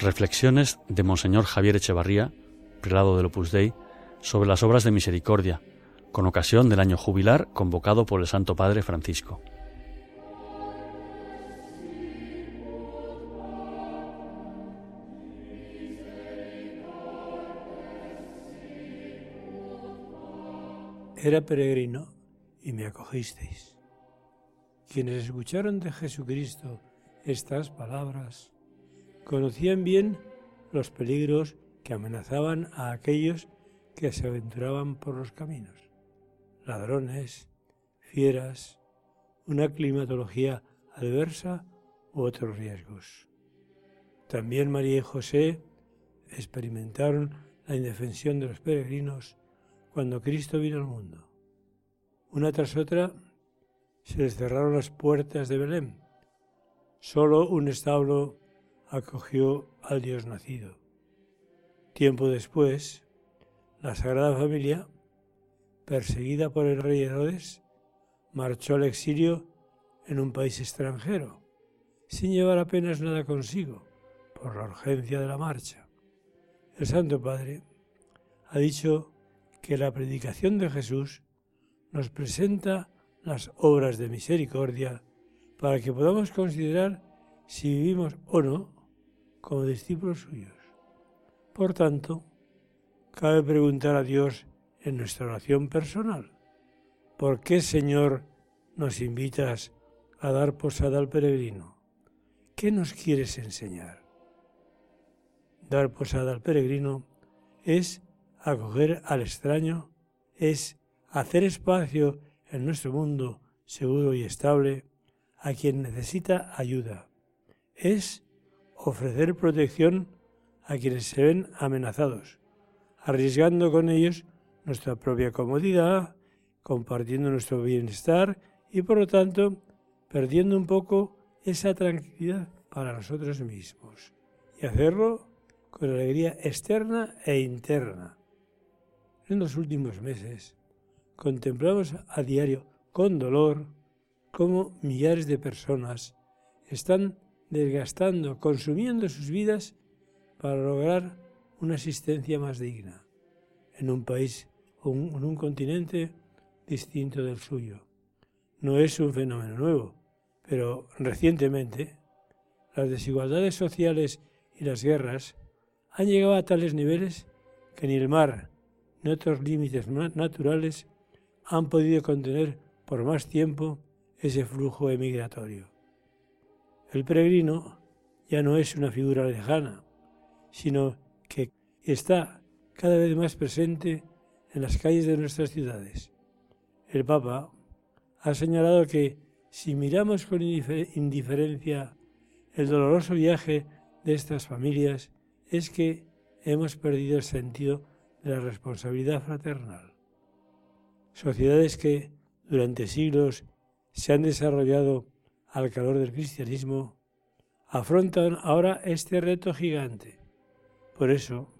Reflexiones de Monseñor Javier Echevarría, prelado del Opus Dei, sobre las obras de misericordia, con ocasión del año jubilar convocado por el Santo Padre Francisco. Era peregrino y me acogisteis. Quienes escucharon de Jesucristo estas palabras conocían bien los peligros que amenazaban a aquellos que se aventuraban por los caminos. Ladrones, fieras, una climatología adversa u otros riesgos. También María y José experimentaron la indefensión de los peregrinos cuando Cristo vino al mundo. Una tras otra se les cerraron las puertas de Belén. Solo un establo acogió al Dios nacido. Tiempo después, la Sagrada Familia, perseguida por el rey Herodes, marchó al exilio en un país extranjero, sin llevar apenas nada consigo, por la urgencia de la marcha. El Santo Padre ha dicho que la predicación de Jesús nos presenta las obras de misericordia para que podamos considerar si vivimos o no como discípulos suyos. Por tanto, cabe preguntar a Dios en nuestra oración personal, ¿por qué, Señor, nos invitas a dar posada al peregrino? ¿Qué nos quieres enseñar? Dar posada al peregrino es acoger al extraño, es hacer espacio en nuestro mundo seguro y estable a quien necesita ayuda. Es ofrecer protección a quienes se ven amenazados, arriesgando con ellos nuestra propia comodidad, compartiendo nuestro bienestar y por lo tanto perdiendo un poco esa tranquilidad para nosotros mismos. Y hacerlo con alegría externa e interna. En los últimos meses contemplamos a diario con dolor cómo millares de personas están desgastando, consumiendo sus vidas para lograr una existencia más digna en un país o en un continente distinto del suyo. No es un fenómeno nuevo, pero recientemente las desigualdades sociales y las guerras han llegado a tales niveles que ni el mar ni otros límites naturales han podido contener por más tiempo ese flujo emigratorio. El peregrino ya no es una figura lejana, sino que está cada vez más presente en las calles de nuestras ciudades. El Papa ha señalado que si miramos con indiferencia el doloroso viaje de estas familias, es que hemos perdido el sentido de la responsabilidad fraternal. Sociedades que durante siglos se han desarrollado al calor del cristianismo, afrontan ahora este reto gigante. Por eso,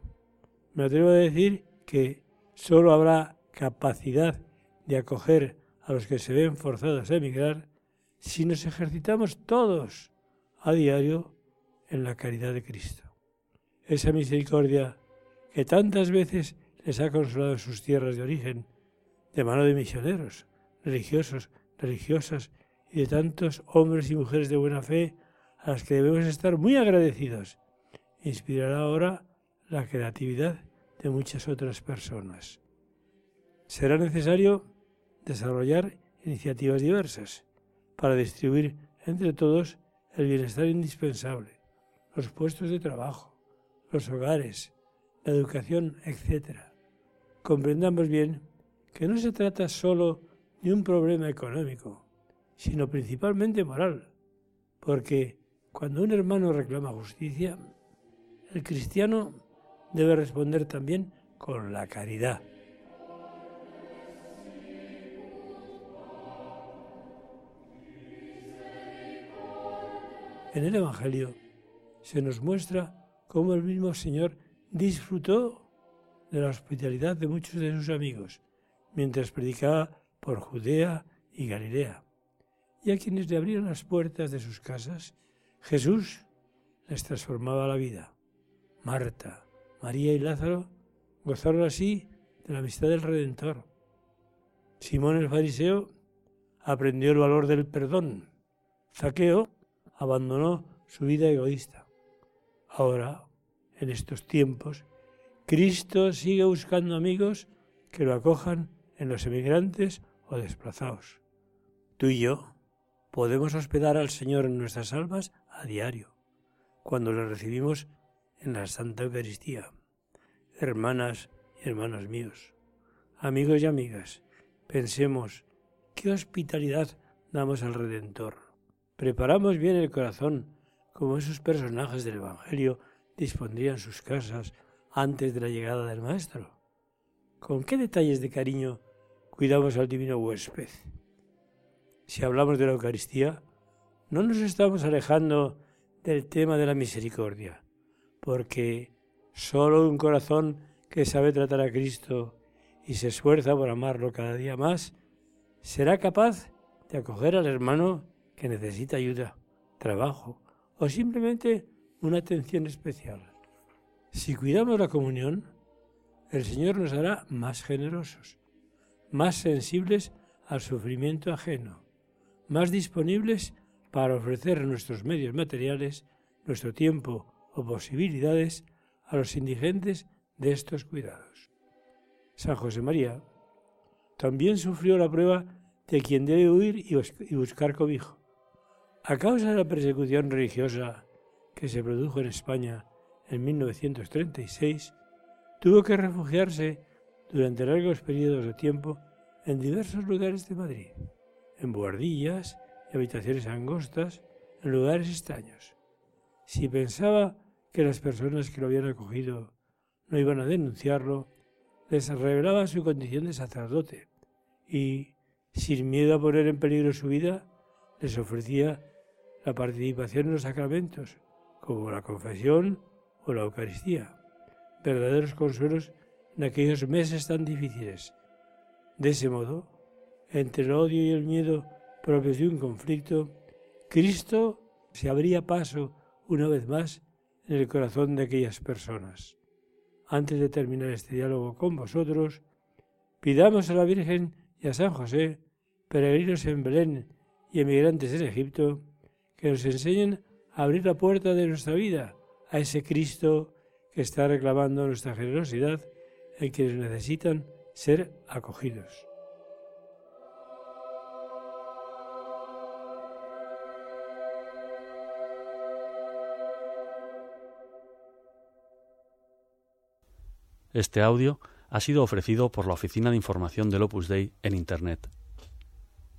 me atrevo a decir que solo habrá capacidad de acoger a los que se ven forzados a emigrar si nos ejercitamos todos a diario en la caridad de Cristo. Esa misericordia que tantas veces les ha consolado en sus tierras de origen, de mano de misioneros, religiosos, religiosas y de tantos hombres y mujeres de buena fe a las que debemos estar muy agradecidos. Inspirará ahora la creatividad de muchas otras personas. Será necesario desarrollar iniciativas diversas para distribuir entre todos el bienestar indispensable, los puestos de trabajo, los hogares, la educación, etc. Comprendamos bien que no se trata solo de un problema económico, sino principalmente moral, porque cuando un hermano reclama justicia, el cristiano debe responder también con la caridad. En el Evangelio se nos muestra cómo el mismo Señor disfrutó de la hospitalidad de muchos de sus amigos mientras predicaba por Judea y Galilea y a quienes le abrían las puertas de sus casas, Jesús les transformaba la vida. Marta, María y Lázaro gozaron así de la amistad del Redentor. Simón el fariseo aprendió el valor del perdón. Zaqueo abandonó su vida egoísta. Ahora, en estos tiempos, Cristo sigue buscando amigos que lo acojan en los emigrantes o desplazados. Tú y yo podemos hospedar al Señor en nuestras almas a diario, cuando le recibimos en la Santa Eucaristía. Hermanas y hermanos míos, amigos y amigas, pensemos qué hospitalidad damos al Redentor. Preparamos bien el corazón, como esos personajes del Evangelio dispondrían sus casas antes de la llegada del Maestro. ¿Con qué detalles de cariño cuidamos al divino huésped? Si hablamos de la Eucaristía, no nos estamos alejando del tema de la misericordia, porque solo un corazón que sabe tratar a Cristo y se esfuerza por amarlo cada día más, será capaz de acoger al hermano que necesita ayuda, trabajo o simplemente una atención especial. Si cuidamos la comunión, el Señor nos hará más generosos, más sensibles al sufrimiento ajeno, más disponibles para ofrecer nuestros medios materiales, nuestro tiempo o posibilidades a los indigentes de estos cuidados. San José María también sufrió la prueba de quien debe huir y buscar cobijo. A causa de la persecución religiosa que se produjo en España en 1936, tuvo que refugiarse durante largos periodos de tiempo en diversos lugares de Madrid, en buhardillas y habitaciones angostas, en lugares extraños. Si pensaba que las personas que lo habían acogido no iban a denunciarlo, les revelaba su condición de sacerdote y, sin miedo a poner en peligro su vida, les ofrecía la participación en los sacramentos, como la confesión o la Eucaristía, verdaderos consuelos en aquellos meses tan difíciles. De ese modo, entre el odio y el miedo propios de un conflicto, Cristo se abría paso una vez más en el corazón de aquellas personas. Antes de terminar este diálogo con vosotros, pidamos a la Virgen y a San José, peregrinos en Belén y emigrantes en Egipto, que nos enseñen a abrir la puerta de nuestra vida a ese Cristo que está reclamando nuestra generosidad en quienes necesitan ser acogidos. Este audio ha sido ofrecido por la Oficina de Información del Opus Dei en Internet